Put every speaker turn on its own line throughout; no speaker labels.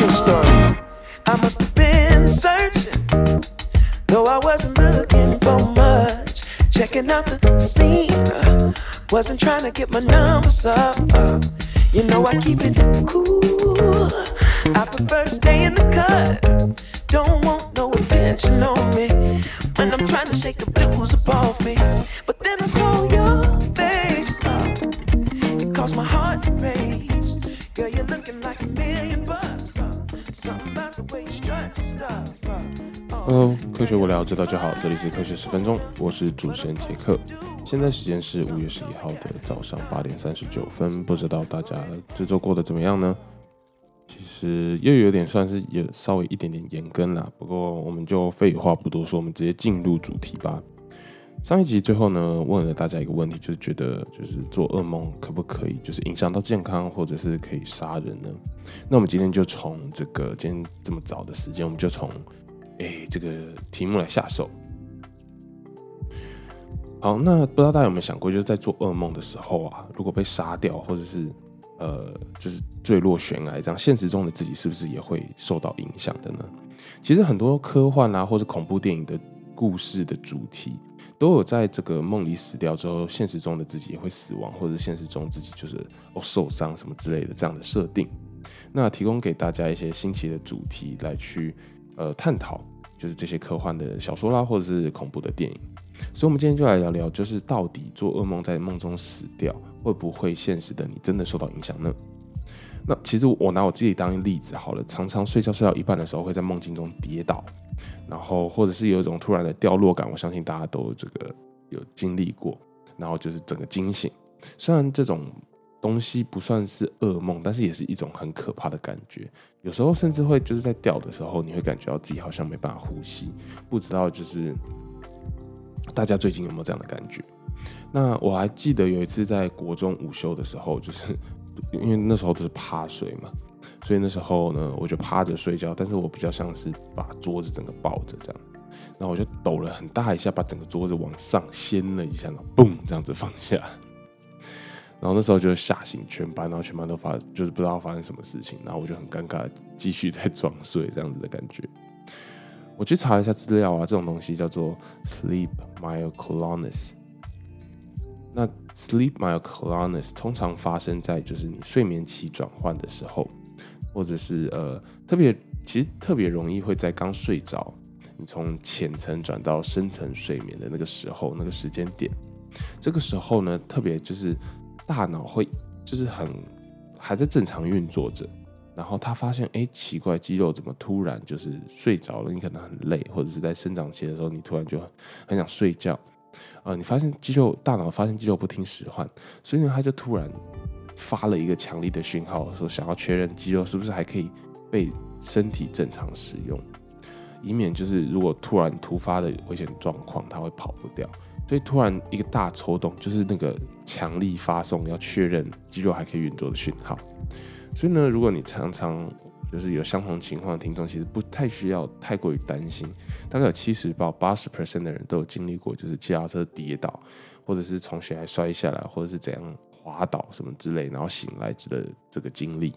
True story. I must have been searching, though I wasn't looking for much. Checking out the scene, uh, wasn't trying to get my numbers up. uh, you know I keep it cool. I prefer to stay in the cut. Don't want no attention on me when I'm trying to shake the blues up off me. But then I saw your face. uh, it caused my heart to race. Girl, you're looking like a million
Hello，科学无聊知道就好，这里是科学十分钟，我是主持人杰克。现在时间是五月十一号的早上八点三十九分，不知道大家这周过得怎么样呢？其实又有点算是有稍微一点点延更啦，不过我们就废话不多说，我们直接进入主题吧。上一集最后呢，问了大家一个问题，就是觉得就是做噩梦可不可以就是影响到健康，或者是可以杀人呢？那我们今天就从这个今天这么早的时间，我们就从诶这个题目来下手。好，那不知道大家有没有想过，就是在做噩梦的时候啊，如果被杀掉，或者是呃，就是坠落悬崖这样，现实中的自己是不是也会受到影响的呢？其实很多科幻啊，或者恐怖电影的故事的主题，都有在这个梦里死掉之后，现实中的自己也会死亡，或者现实中自己就是哦受伤什么之类的这样的设定。那提供给大家一些新奇的主题来去呃探讨，就是这些科幻的小说啦，或者是恐怖的电影。所以，我们今天就来聊聊，就是到底做噩梦在梦中死掉，会不会现实的你真的受到影响呢？那其实我拿我自己当例子好了，常常睡觉睡到一半的时候，会在梦境中跌倒，然后或者是有一种突然的掉落感，我相信大家都这个有经历过，然后就是整个惊醒。虽然这种东西不算是噩梦，但是也是一种很可怕的感觉。有时候甚至会就是在掉的时候，你会感觉到自己好像没办法呼吸，不知道就是大家最近有没有这样的感觉？那我还记得有一次在国中午休的时候，就是因为那时候都是趴睡嘛，所以那时候呢，我就趴着睡觉，但是我比较像是把桌子整个抱着这样，然后我就抖了很大一下，把整个桌子往上掀了一下，然后嘣这样子放下，然后那时候就吓醒全班，然后全班都发就是不知道发生什么事情，然后我就很尴尬，继续在装睡这样子的感觉。我去查了一下资料啊，这种东西叫做 sleep myoclonus。那 sleep myoclonus 通常发生在就是你睡眠期转换的时候，或者是呃特别其实特别容易会在刚睡着，你从浅层转到深层睡眠的那个时候那个时间点，这个时候呢特别就是大脑会就是很还在正常运作着，然后他发现哎奇怪肌肉怎么突然就是睡着了，你可能很累，或者是在生长期的时候你突然就很想睡觉。呃，你发现肌肉大脑发现肌肉不听使唤，所以呢，他就突然发了一个强力的讯号，说想要确认肌肉是不是还可以被身体正常使用，以免就是如果突然突发的危险状况，它会跑不掉。所以突然一个大抽动，就是那个强力发送要确认肌肉还可以运作的讯号。所以呢，如果你常常就是有相同情况的听众，其实不太需要太过于担心。大概有七十到八十 percent 的人都有经历过，就是骑脚车跌倒，或者是从悬崖摔下来，或者是怎样滑倒什么之类，然后醒来的这个经历。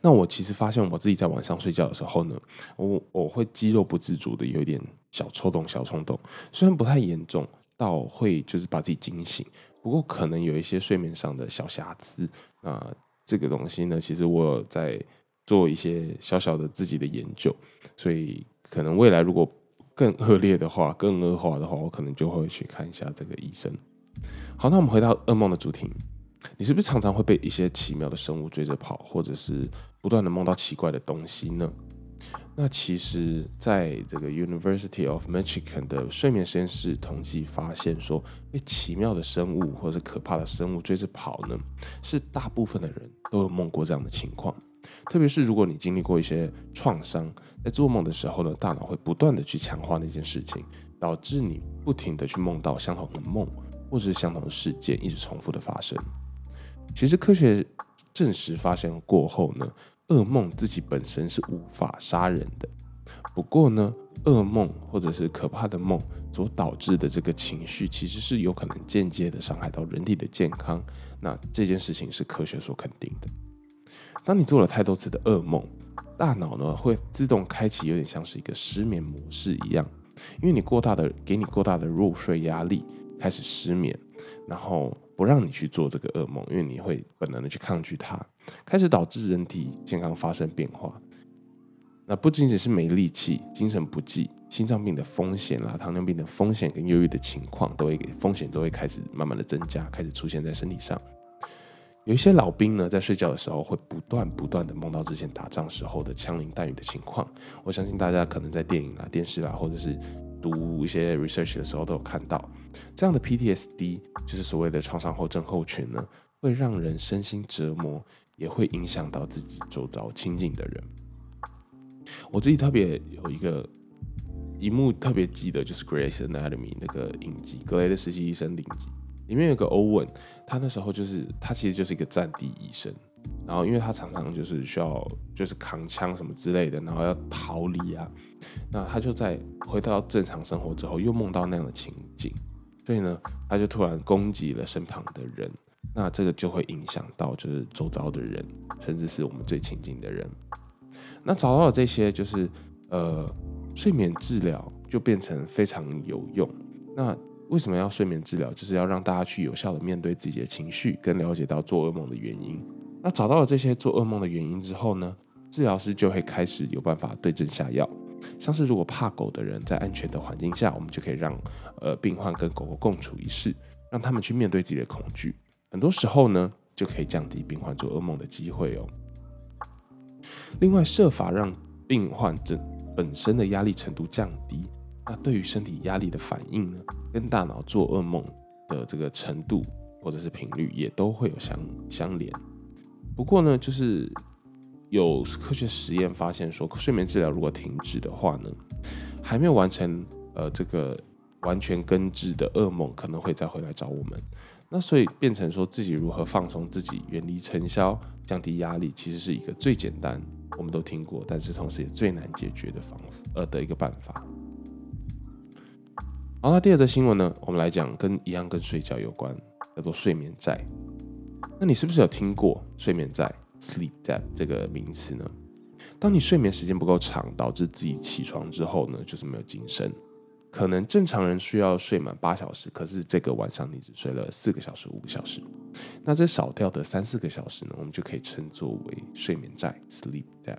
那我其实发现我自己在晚上睡觉的时候呢，我我会肌肉不自主的有一点小抽动、小冲动，虽然不太严重到会就是把自己惊醒，不过可能有一些睡眠上的小瑕疵啊。这个东西呢，其实我在做一些小小的自己的研究，所以可能未来如果更恶劣的话、更恶化的话，我可能就会去看一下这个医生。好，那我们回到噩梦的主题，你是不是常常会被一些奇妙的生物追着跑，或者是不断的梦到奇怪的东西呢？那其实，在这个 University of Michigan 的睡眠实验室统计发现说，被奇妙的生物或者可怕的生物追着跑呢，是大部分的人都有梦过这样的情况。特别是如果你经历过一些创伤，在做梦的时候呢，大脑会不断的去强化那件事情，导致你不停的去梦到相同的梦，或者是相同的事件一直重复的发生。其实科学证实发现过后呢。噩梦自己本身是无法杀人的，不过呢，噩梦或者是可怕的梦所导致的这个情绪，其实是有可能间接的伤害到人体的健康。那这件事情是科学所肯定的。当你做了太多次的噩梦，大脑呢会自动开启，有点像是一个失眠模式一样，因为你过大的给你过大的入睡压力，开始失眠，然后不让你去做这个噩梦，因为你会本能的去抗拒它，开始导致人体健康发生变化。那不仅仅是没力气、精神不济、心脏病的风险啦、糖尿病的风险跟忧郁的情况，都会风险都会开始慢慢的增加，开始出现在身体上。有一些老兵呢，在睡觉的时候会不断不断的梦到之前打仗时候的枪林弹雨的情况。我相信大家可能在电影啊、电视啦，或者是读一些 research 的时候都有看到，这样的 PTSD 就是所谓的创伤后症候群呢，会让人身心折磨，也会影响到自己周遭亲近的人。我自己特别有一个一幕特别记得，就是《Grey's Anatomy》那个影集《格雷的实习医生》影集，里面有个欧文，他那时候就是他其实就是一个战地医生，然后因为他常常就是需要就是扛枪什么之类的，然后要逃离啊，那他就在回到正常生活之后，又梦到那样的情景，所以呢，他就突然攻击了身旁的人，那这个就会影响到就是周遭的人，甚至是我们最亲近的人。那找到了这些，就是呃，睡眠治疗就变成非常有用。那为什么要睡眠治疗？就是要让大家去有效的面对自己的情绪，跟了解到做噩梦的原因。那找到了这些做噩梦的原因之后呢，治疗师就会开始有办法对症下药。像是如果怕狗的人，在安全的环境下，我们就可以让呃病患跟狗狗共处一室，让他们去面对自己的恐惧。很多时候呢，就可以降低病患做噩梦的机会哦。另外，设法让病患整本身的压力程度降低，那对于身体压力的反应呢，跟大脑做噩梦的这个程度或者是频率也都会有相相连。不过呢，就是有科学实验发现说，睡眠治疗如果停止的话呢，还没有完成呃这个完全根治的噩梦，可能会再回来找我们。那所以变成说自己如何放松自己，远离尘嚣，降低压力，其实是一个最简单，我们都听过，但是同时也最难解决的方法呃的一个办法。好，那第二则新闻呢，我们来讲跟一样跟睡觉有关，叫做睡眠债。那你是不是有听过睡眠债 （sleep debt） 这个名词呢？当你睡眠时间不够长，导致自己起床之后呢，就是没有精神。可能正常人需要睡满八小时，可是这个晚上你只睡了四个小时、五个小时，那这少掉的三四个小时呢，我们就可以称作为睡眠债 （sleep debt）。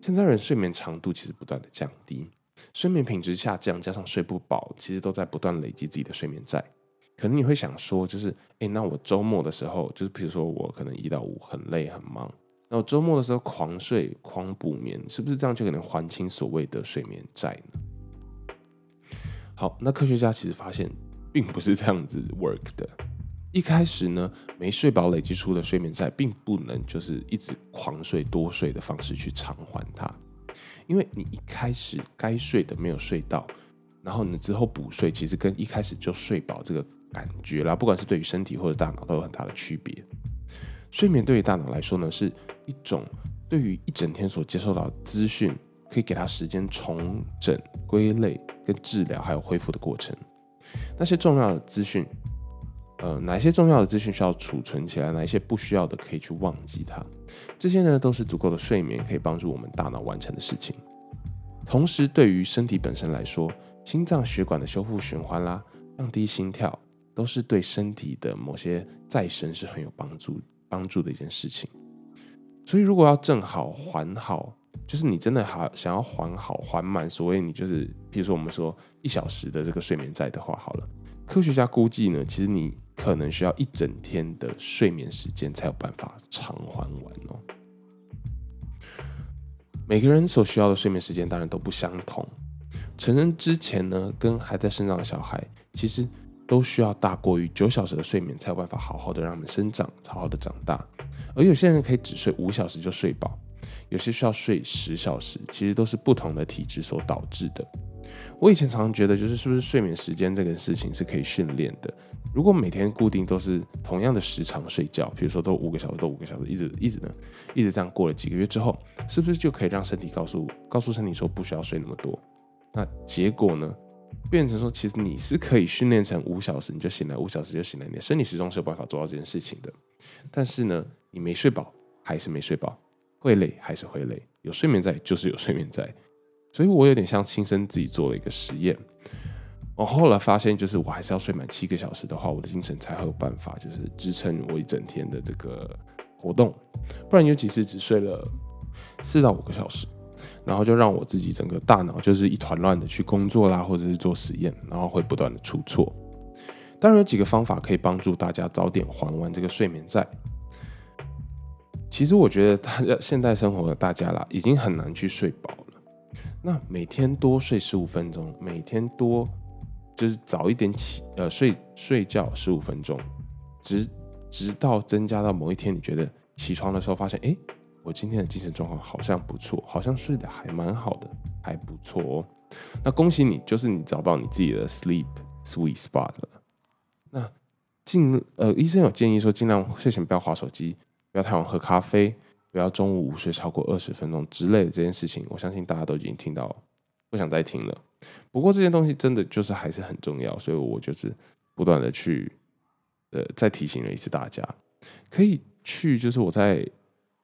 现在人睡眠长度其实不断的降低，睡眠品质下降，加上睡不饱，其实都在不断累积自己的睡眠债。可能你会想说，就是哎，那我周末的时候，就是比如说我可能一到五很累很忙，那我周末的时候狂睡狂补眠，是不是这样就可能还清所谓的睡眠债呢？好，那科学家其实发现，并不是这样子 work 的。一开始呢，没睡饱累积出的睡眠债，并不能就是一直狂睡多睡的方式去偿还它，因为你一开始该睡的没有睡到，然后你之后补睡，其实跟一开始就睡饱这个感觉啦，不管是对于身体或者大脑都有很大的区别。睡眠对于大脑来说呢，是一种对于一整天所接受到的资讯。可以给他时间重整、归类、跟治疗，还有恢复的过程。那些重要的资讯，呃，哪些重要的资讯需要储存起来？哪一些不需要的可以去忘记它？这些呢，都是足够的睡眠可以帮助我们大脑完成的事情。同时，对于身体本身来说，心脏血管的修复循环啦，降低心跳，都是对身体的某些再生是很有帮助、帮助的一件事情。所以，如果要正好还好。就是你真的还想要还好还满，所谓你就是，比如说我们说一小时的这个睡眠债的话，好了，科学家估计呢，其实你可能需要一整天的睡眠时间才有办法偿还完哦。每个人所需要的睡眠时间当然都不相同，成人之前呢，跟还在生长的小孩，其实都需要大过于九小时的睡眠才有办法好好的让他们生长，好好的长大，而有些人可以只睡五小时就睡饱。有些需要睡十小时，其实都是不同的体质所导致的。我以前常常觉得，就是是不是睡眠时间这个事情是可以训练的？如果每天固定都是同样的时长睡觉，比如说都五个小时，都五个小时，一直一直呢，一直这样过了几个月之后，是不是就可以让身体告诉告诉身体说不需要睡那么多？那结果呢？变成说，其实你是可以训练成五小时你就醒来，五小时就醒来，你的生理时钟是有办法做到这件事情的。但是呢，你没睡饱还是没睡饱，会累还是会累，有睡眠在就是有睡眠在。所以我有点像亲身自己做了一个实验。我后来发现，就是我还是要睡满七个小时的话，我的精神才会有办法，就是支撑我一整天的这个活动。不然有几次只睡了四到五个小时，然后就让我自己整个大脑就是一团乱的去工作啦，或者是做实验，然后会不断的出错。当然有几个方法可以帮助大家早点还完这个睡眠债。其实我觉得大家现代生活的大家啦，已经很难去睡饱了。那每天多睡十五分钟，每天多就是早一点起，呃，睡睡觉十五分钟，直直到增加到某一天，你觉得起床的时候发现，哎，我今天的精神状况好像不错，好像睡得还蛮好的，还不错哦。那恭喜你，就是你找到你自己的 sleep sweet spot 了。那尽呃，医生有建议说，尽量睡前不要划手机，不要太晚喝咖啡。不要中午午睡超过二十分钟之类的这件事情，我相信大家都已经听到，不想再听了。不过这件东西真的就是还是很重要，所以我就是不断的去，呃，再提醒了一次大家，可以去就是我在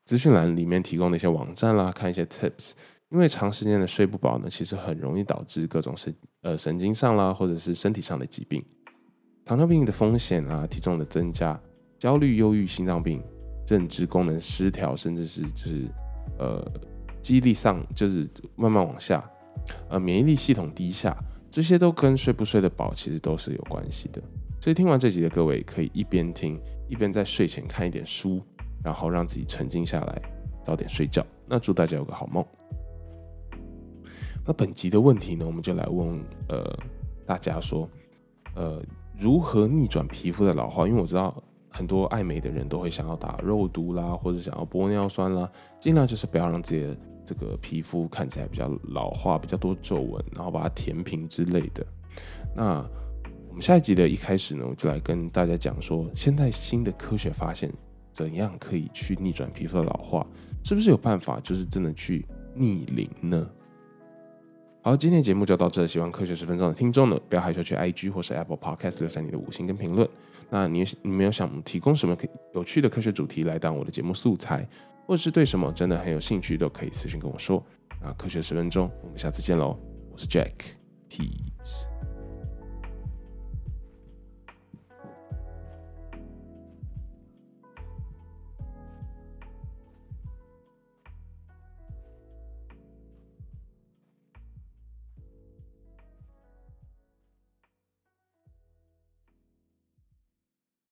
资讯栏里面提供的一些网站啦，看一些 tips。因为长时间的睡不饱呢，其实很容易导致各种神呃神经上啦，或者是身体上的疾病，糖尿病的风险啊，体重的增加，焦虑、忧郁、心脏病。认知功能失调，甚至是就是呃记忆力上就是慢慢往下，呃免疫力系统低下，这些都跟睡不睡得饱其实都是有关系的。所以听完这集的各位可以一边听一边在睡前看一点书，然后让自己沉静下来，早点睡觉。那祝大家有个好梦。那本集的问题呢，我们就来问呃大家说，呃如何逆转皮肤的老化？因为我知道。很多爱美的人都会想要打肉毒啦，或者想要玻尿酸啦，尽量就是不要让自己的这个皮肤看起来比较老化、比较多皱纹，然后把它填平之类的。那我们下一集的一开始呢，我就来跟大家讲说，现在新的科学发现，怎样可以去逆转皮肤的老化，是不是有办法，就是真的去逆龄呢？好，今天的节目就到这。喜欢科学十分钟的听众呢，不要害羞去 IG 或是 Apple Podcast 留下你的五星跟评论。那你你们有想提供什么有趣的科学主题来当我的节目素材，或者是对什么真的很有兴趣，都可以私信跟我说。那科学十分钟，我们下次见喽！我是 Jack，Peace。